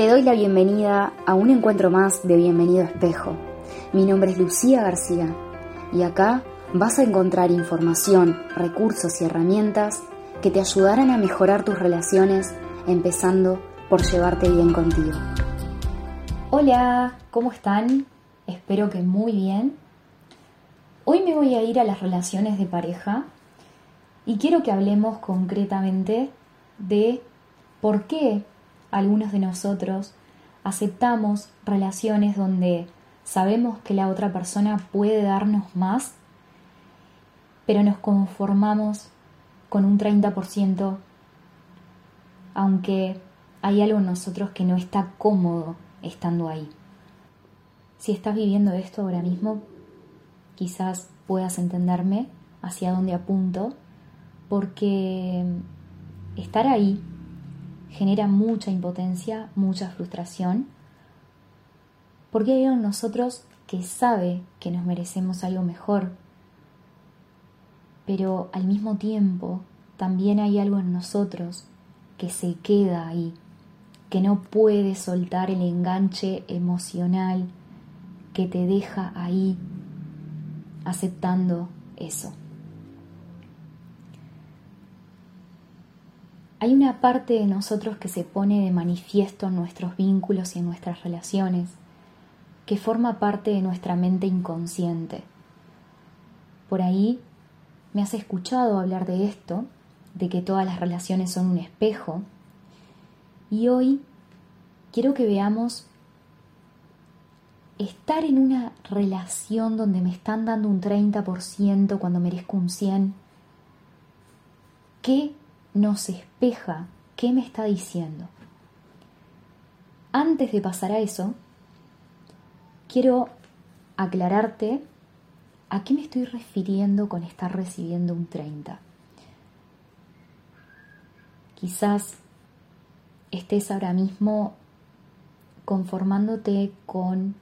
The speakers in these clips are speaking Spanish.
Te doy la bienvenida a un encuentro más de Bienvenido Espejo. Mi nombre es Lucía García y acá vas a encontrar información, recursos y herramientas que te ayudarán a mejorar tus relaciones, empezando por llevarte bien contigo. Hola, ¿cómo están? Espero que muy bien. Hoy me voy a ir a las relaciones de pareja y quiero que hablemos concretamente de por qué algunos de nosotros aceptamos relaciones donde sabemos que la otra persona puede darnos más, pero nos conformamos con un 30%, aunque hay algo en nosotros que no está cómodo estando ahí. Si estás viviendo esto ahora mismo, quizás puedas entenderme hacia dónde apunto, porque estar ahí genera mucha impotencia, mucha frustración, porque hay algo en nosotros que sabe que nos merecemos algo mejor, pero al mismo tiempo también hay algo en nosotros que se queda ahí, que no puede soltar el enganche emocional que te deja ahí aceptando eso. Hay una parte de nosotros que se pone de manifiesto en nuestros vínculos y en nuestras relaciones, que forma parte de nuestra mente inconsciente. Por ahí me has escuchado hablar de esto, de que todas las relaciones son un espejo, y hoy quiero que veamos estar en una relación donde me están dando un 30% cuando merezco un 100%, ¿qué nos espeja qué me está diciendo. Antes de pasar a eso, quiero aclararte a qué me estoy refiriendo con estar recibiendo un 30. Quizás estés ahora mismo conformándote con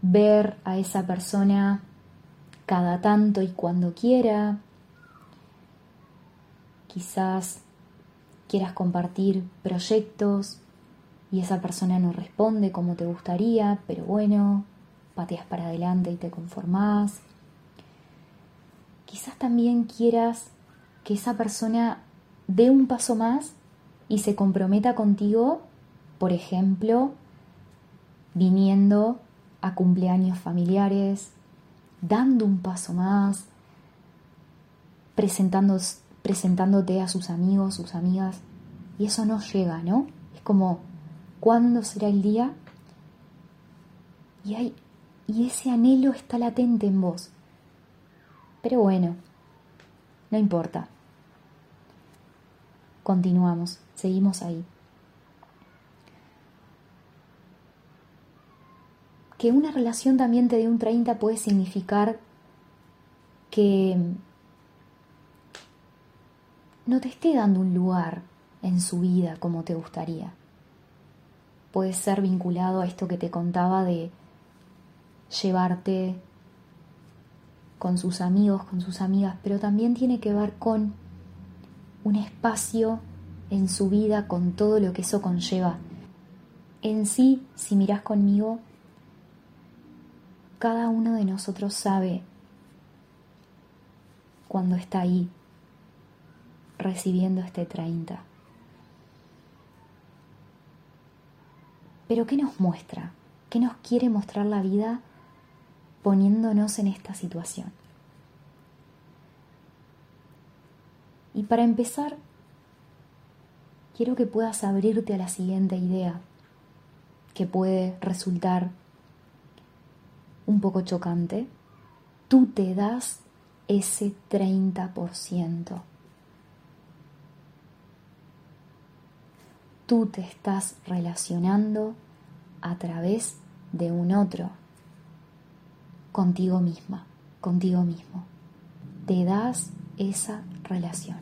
ver a esa persona cada tanto y cuando quiera, quizás quieras compartir proyectos y esa persona no responde como te gustaría, pero bueno, pateas para adelante y te conformás. Quizás también quieras que esa persona dé un paso más y se comprometa contigo, por ejemplo, viniendo a cumpleaños familiares, dando un paso más, presentando presentándote a sus amigos, sus amigas, y eso no llega, ¿no? Es como, ¿cuándo será el día? Y, hay, y ese anhelo está latente en vos. Pero bueno, no importa. Continuamos, seguimos ahí. Que una relación también te dé un 30 puede significar que no te esté dando un lugar en su vida como te gustaría. Puede ser vinculado a esto que te contaba de llevarte con sus amigos, con sus amigas, pero también tiene que ver con un espacio en su vida con todo lo que eso conlleva. En sí, si miras conmigo, cada uno de nosotros sabe cuando está ahí, recibiendo este 30. Pero ¿qué nos muestra? ¿Qué nos quiere mostrar la vida poniéndonos en esta situación? Y para empezar, quiero que puedas abrirte a la siguiente idea, que puede resultar un poco chocante. Tú te das ese 30%. Tú te estás relacionando a través de un otro, contigo misma, contigo mismo. Te das esa relación.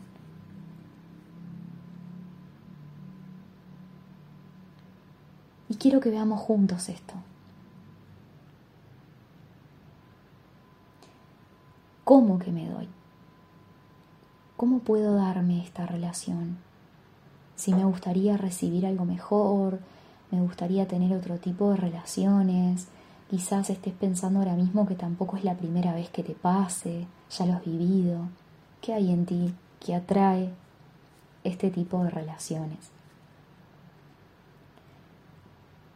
Y quiero que veamos juntos esto. ¿Cómo que me doy? ¿Cómo puedo darme esta relación? Si me gustaría recibir algo mejor, me gustaría tener otro tipo de relaciones, quizás estés pensando ahora mismo que tampoco es la primera vez que te pase, ya lo has vivido, ¿qué hay en ti que atrae este tipo de relaciones?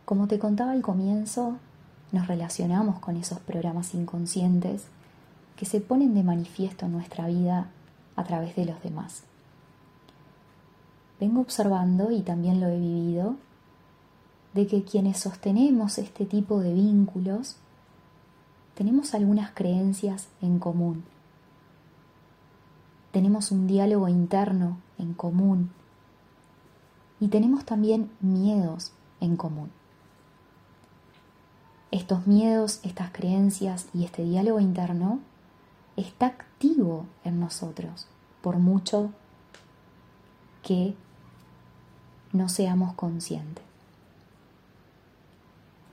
Como te contaba al comienzo, nos relacionamos con esos programas inconscientes que se ponen de manifiesto en nuestra vida a través de los demás. Vengo observando, y también lo he vivido, de que quienes sostenemos este tipo de vínculos tenemos algunas creencias en común. Tenemos un diálogo interno en común y tenemos también miedos en común. Estos miedos, estas creencias y este diálogo interno está activo en nosotros, por mucho que no seamos conscientes.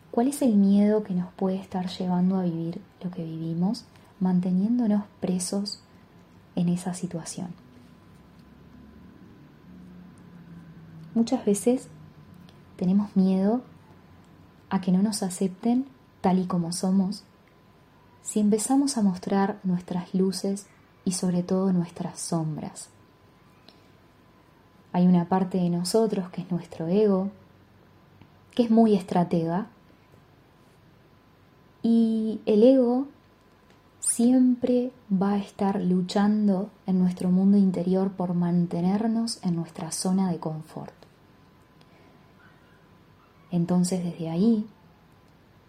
¿Cuál es el miedo que nos puede estar llevando a vivir lo que vivimos, manteniéndonos presos en esa situación? Muchas veces tenemos miedo a que no nos acepten tal y como somos si empezamos a mostrar nuestras luces y sobre todo nuestras sombras. Hay una parte de nosotros que es nuestro ego, que es muy estratega, y el ego siempre va a estar luchando en nuestro mundo interior por mantenernos en nuestra zona de confort. Entonces desde ahí,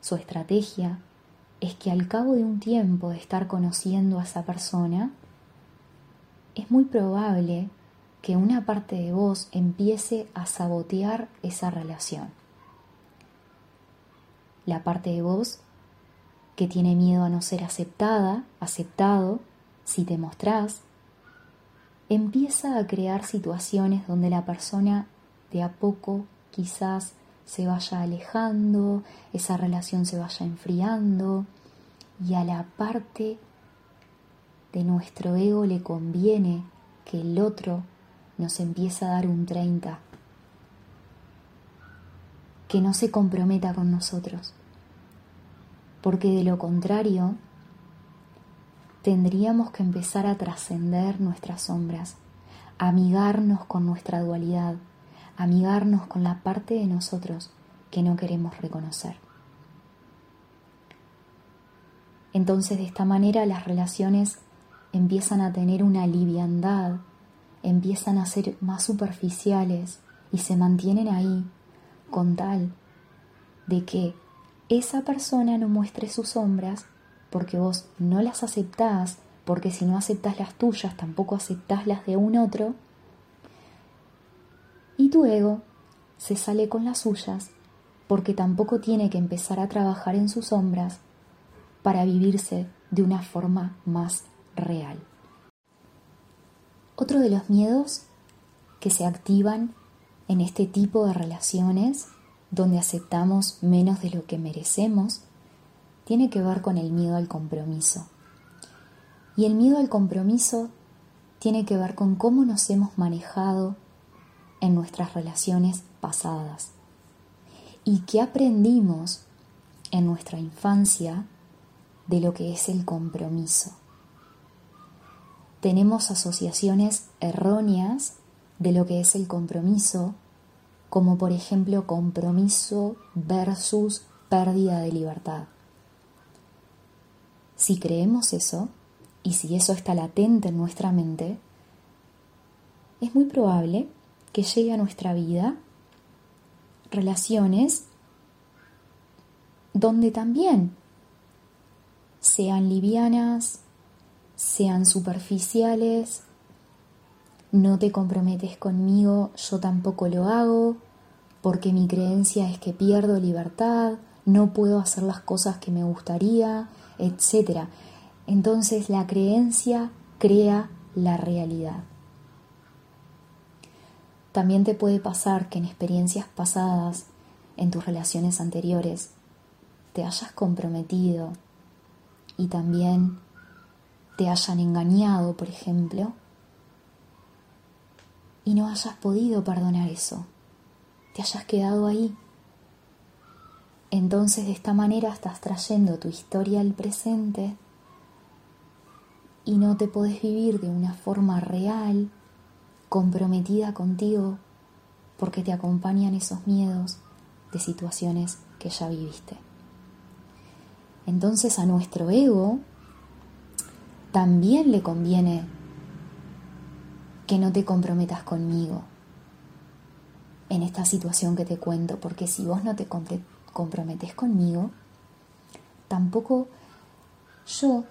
su estrategia es que al cabo de un tiempo de estar conociendo a esa persona, es muy probable que una parte de vos empiece a sabotear esa relación. La parte de vos que tiene miedo a no ser aceptada, aceptado, si te mostrás, empieza a crear situaciones donde la persona de a poco quizás se vaya alejando, esa relación se vaya enfriando y a la parte de nuestro ego le conviene que el otro nos empiece a dar un 30, que no se comprometa con nosotros, porque de lo contrario tendríamos que empezar a trascender nuestras sombras, amigarnos con nuestra dualidad, amigarnos con la parte de nosotros que no queremos reconocer. Entonces de esta manera las relaciones empiezan a tener una liviandad, empiezan a ser más superficiales y se mantienen ahí con tal de que esa persona no muestre sus sombras porque vos no las aceptás, porque si no aceptás las tuyas, tampoco aceptás las de un otro, y tu ego se sale con las suyas porque tampoco tiene que empezar a trabajar en sus sombras para vivirse de una forma más real. Otro de los miedos que se activan en este tipo de relaciones donde aceptamos menos de lo que merecemos, tiene que ver con el miedo al compromiso. Y el miedo al compromiso tiene que ver con cómo nos hemos manejado en nuestras relaciones pasadas y qué aprendimos en nuestra infancia de lo que es el compromiso. Tenemos asociaciones erróneas de lo que es el compromiso como por ejemplo compromiso versus pérdida de libertad. Si creemos eso, y si eso está latente en nuestra mente, es muy probable que llegue a nuestra vida relaciones donde también sean livianas, sean superficiales, no te comprometes conmigo, yo tampoco lo hago, porque mi creencia es que pierdo libertad, no puedo hacer las cosas que me gustaría, etc. Entonces la creencia crea la realidad. También te puede pasar que en experiencias pasadas, en tus relaciones anteriores, te hayas comprometido y también te hayan engañado, por ejemplo, y no hayas podido perdonar eso, te hayas quedado ahí. Entonces de esta manera estás trayendo tu historia al presente y no te podés vivir de una forma real, comprometida contigo, porque te acompañan esos miedos de situaciones que ya viviste. Entonces a nuestro ego también le conviene que no te comprometas conmigo en esta situación que te cuento, porque si vos no te comprometes conmigo, tampoco yo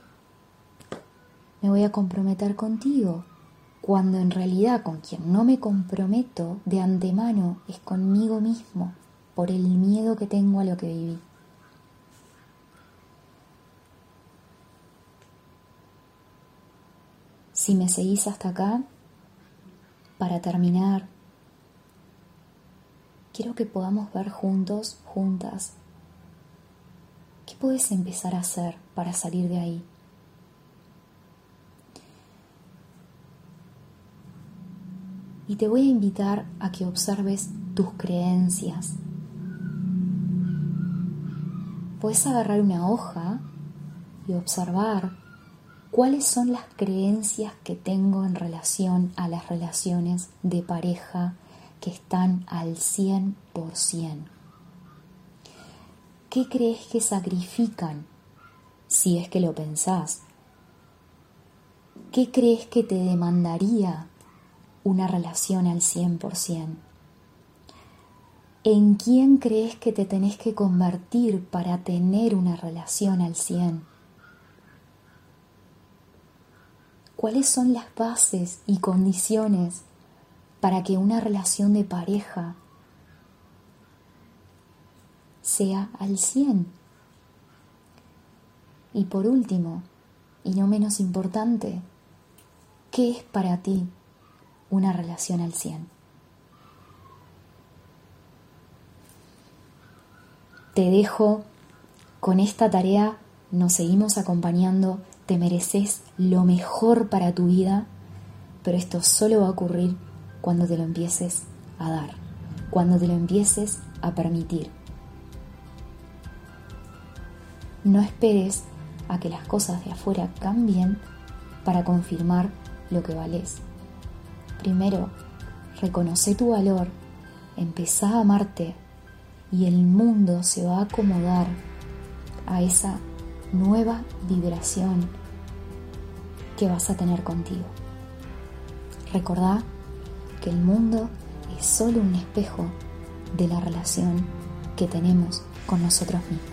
me voy a comprometer contigo, cuando en realidad con quien no me comprometo de antemano es conmigo mismo, por el miedo que tengo a lo que viví. Si me seguís hasta acá, para terminar, quiero que podamos ver juntos, juntas, qué puedes empezar a hacer para salir de ahí. Y te voy a invitar a que observes tus creencias. Puedes agarrar una hoja y observar cuáles son las creencias que tengo en relación a las relaciones de pareja que están al 100%. ¿Qué crees que sacrifican si es que lo pensás? ¿Qué crees que te demandaría una relación al 100%? ¿En quién crees que te tenés que convertir para tener una relación al 100%? ¿Cuáles son las bases y condiciones para que una relación de pareja sea al 100? Y por último, y no menos importante, ¿qué es para ti una relación al 100? Te dejo con esta tarea, nos seguimos acompañando te mereces lo mejor para tu vida, pero esto solo va a ocurrir cuando te lo empieces a dar, cuando te lo empieces a permitir. No esperes a que las cosas de afuera cambien para confirmar lo que vales. Primero, reconoce tu valor, empezá a amarte y el mundo se va a acomodar a esa nueva vibración que vas a tener contigo. Recordá que el mundo es solo un espejo de la relación que tenemos con nosotros mismos.